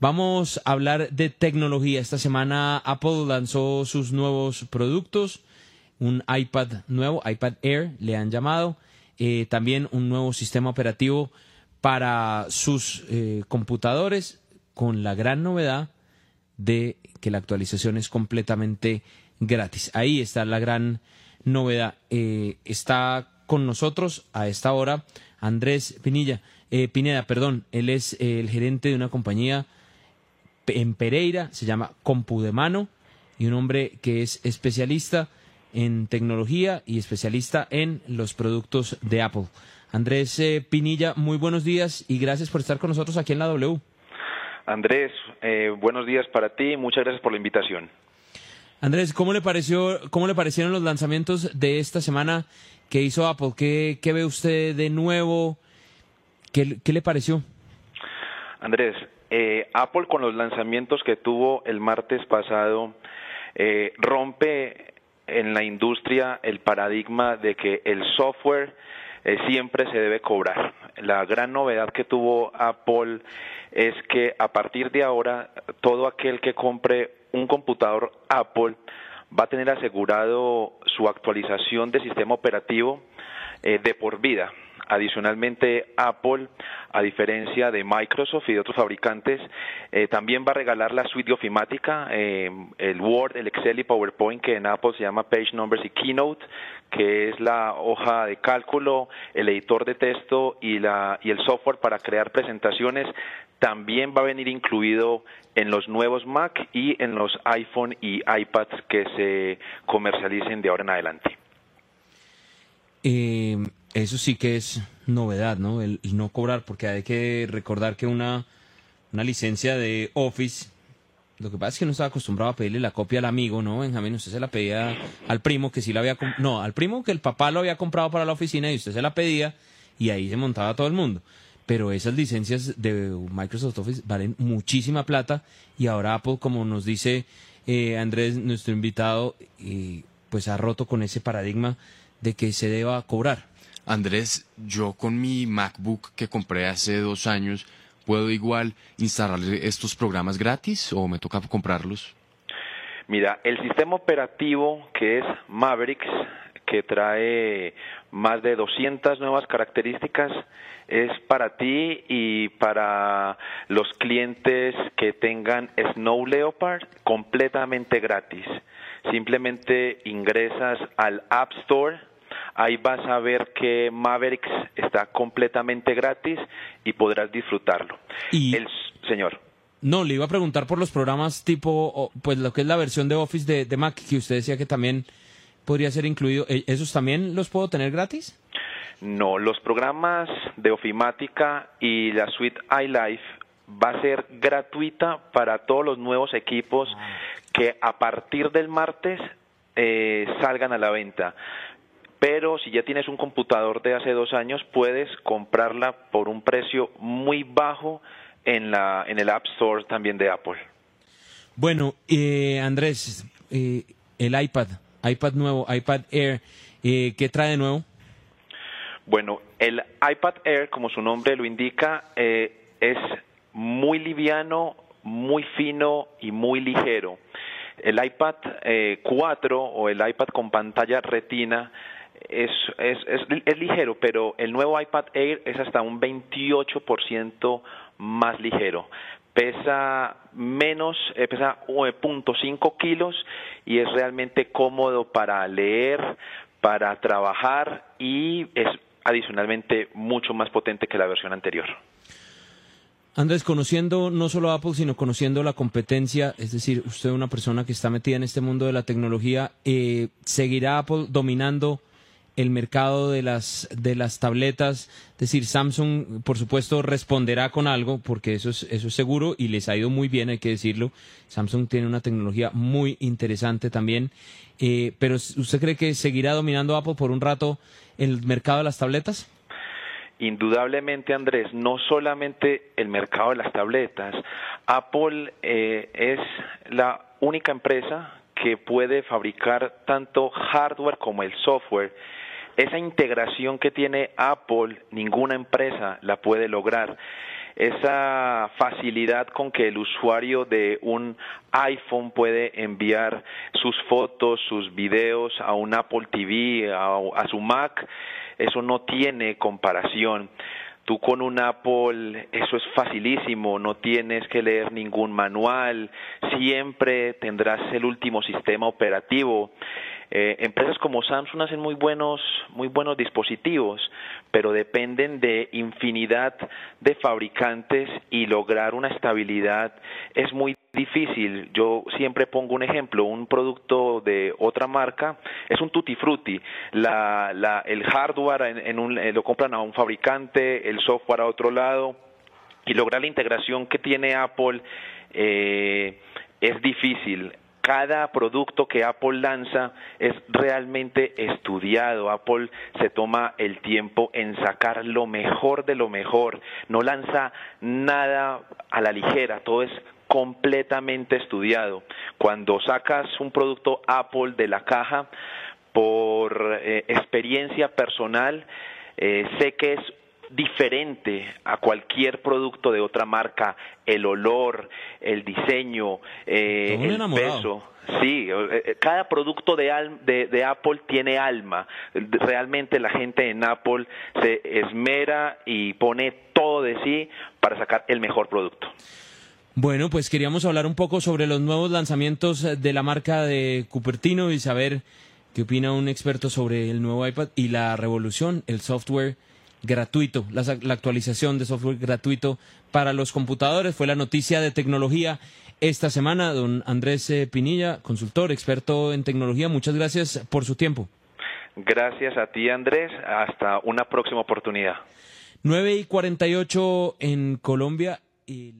Vamos a hablar de tecnología. Esta semana Apple lanzó sus nuevos productos, un iPad nuevo, iPad Air le han llamado, eh, también un nuevo sistema operativo para sus eh, computadores con la gran novedad de que la actualización es completamente gratis. Ahí está la gran novedad. Eh, está con nosotros a esta hora Andrés Pinilla, Pineda, perdón, él es el gerente de una compañía en Pereira, se llama Compu de Mano, y un hombre que es especialista en tecnología y especialista en los productos de Apple. Andrés eh, Pinilla, muy buenos días y gracias por estar con nosotros aquí en la W. Andrés, eh, buenos días para ti, muchas gracias por la invitación. Andrés, ¿cómo le pareció, cómo le parecieron los lanzamientos de esta semana que hizo Apple? ¿Qué, qué ve usted de nuevo? ¿Qué, qué le pareció? Andrés, eh, Apple con los lanzamientos que tuvo el martes pasado eh, rompe en la industria el paradigma de que el software eh, siempre se debe cobrar. La gran novedad que tuvo Apple es que a partir de ahora todo aquel que compre un computador Apple va a tener asegurado su actualización de sistema operativo de por vida. Adicionalmente, Apple, a diferencia de Microsoft y de otros fabricantes, eh, también va a regalar la suite de ofimática, eh, el Word, el Excel y PowerPoint, que en Apple se llama Page Numbers y Keynote, que es la hoja de cálculo, el editor de texto y, la, y el software para crear presentaciones. También va a venir incluido en los nuevos Mac y en los iPhone y iPads que se comercialicen de ahora en adelante. Eh, eso sí que es novedad, ¿no? El, no cobrar, porque hay que recordar que una, una licencia de Office, lo que pasa es que no estaba acostumbrado a pedirle la copia al amigo, ¿no, Benjamín? Usted se la pedía al primo que sí la había... No, al primo que el papá lo había comprado para la oficina y usted se la pedía y ahí se montaba todo el mundo. Pero esas licencias de Microsoft Office valen muchísima plata y ahora Apple, como nos dice eh, Andrés, nuestro invitado, eh, pues ha roto con ese paradigma de que se deba cobrar. Andrés, yo con mi MacBook que compré hace dos años, ¿puedo igual instalarle estos programas gratis o me toca comprarlos? Mira, el sistema operativo que es Mavericks, que trae más de 200 nuevas características, es para ti y para los clientes que tengan Snow Leopard completamente gratis. Simplemente ingresas al App Store Ahí vas a ver que Mavericks está completamente gratis y podrás disfrutarlo. Y el señor. No, le iba a preguntar por los programas tipo, pues lo que es la versión de Office de, Mac, que usted decía que también podría ser incluido. ¿E-, ¿Esos también los puedo tener gratis? No, los programas de Ofimática y la suite iLife va a ser gratuita para todos los nuevos equipos ah. que a partir del martes eh, salgan a la venta pero si ya tienes un computador de hace dos años, puedes comprarla por un precio muy bajo en, la, en el App Store también de Apple. Bueno, eh, Andrés, eh, el iPad, iPad nuevo, iPad Air, eh, ¿qué trae de nuevo? Bueno, el iPad Air, como su nombre lo indica, es muy liviano, muy fino y muy ligero. El iPad 4 o el iPad con pantalla retina es, es, es, ligero, pero el nuevo iPad Air es hasta un 28% más ligero. Pesa menos, eh, pesa 0.5 kilos y es realmente cómodo para leer, para trabajar y es adicionalmente mucho más potente que la versión anterior. Andrés, conociendo no solo Apple, sino conociendo la competencia, es decir, usted es una persona que está metida en este mundo de la tecnología, eh, ¿seguirá Apple dominando el mercado de las, de las tabletas. Es decir, Samsung, por supuesto, responderá con algo, porque eso es, eso es seguro y les ha ido muy bien, hay que decirlo. Samsung tiene una tecnología muy interesante también. Eh, pero ¿usted cree que seguirá dominando Apple por un rato el mercado de las tabletas? Indudablemente, Andrés, no solamente el mercado de las tabletas. Apple eh, es la única empresa que puede fabricar tanto hardware como el software esa integración que tiene Apple, ninguna empresa la puede lograr. esa facilidad con que el usuario de un iPhone puede enviar sus fotos, sus videos a un Apple TV, a, su Mac, eso no tiene comparación. Tú con un Apple, eso es facilísimo, no tienes que leer ningún manual, siempre tendrás el último sistema operativo. Eh, empresas como Samsung hacen muy buenos, muy buenos dispositivos, pero dependen de infinidad de fabricantes y lograr una estabilidad es muy difícil. Yo siempre pongo un ejemplo, un producto de otra marca es un tutti frutti. La, la, el hardware en, un, eh, lo compran a un fabricante, el software a otro lado y lograr la integración que tiene Apple eh, es difícil cada producto que Apple lanza es realmente estudiado. Apple se toma el tiempo en sacar lo mejor de lo mejor. No lanza nada a la ligera, todo es completamente estudiado. Cuando sacas un producto Apple de la caja, por eh, experiencia personal, eh, sé que es diferente a cualquier producto de otra marca, el olor, el diseño, eh, el peso. Sí, eh, eh, cada producto de, de, Apple tiene alma. Realmente la gente en Apple se esmera y pone todo de sí para sacar el mejor producto. Bueno, pues queríamos hablar un poco sobre los nuevos lanzamientos de la marca de Cupertino y saber qué opina un experto sobre el nuevo iPad y la revolución, el software gratuito, la, actualización de software gratuito para los computadores. Fue la noticia de tecnología esta semana. Don Andrés eh, Pinilla, consultor, experto en tecnología, muchas gracias por su tiempo. Gracias a ti, Andrés. Hasta una próxima oportunidad. 9 y 48 en Colombia. Y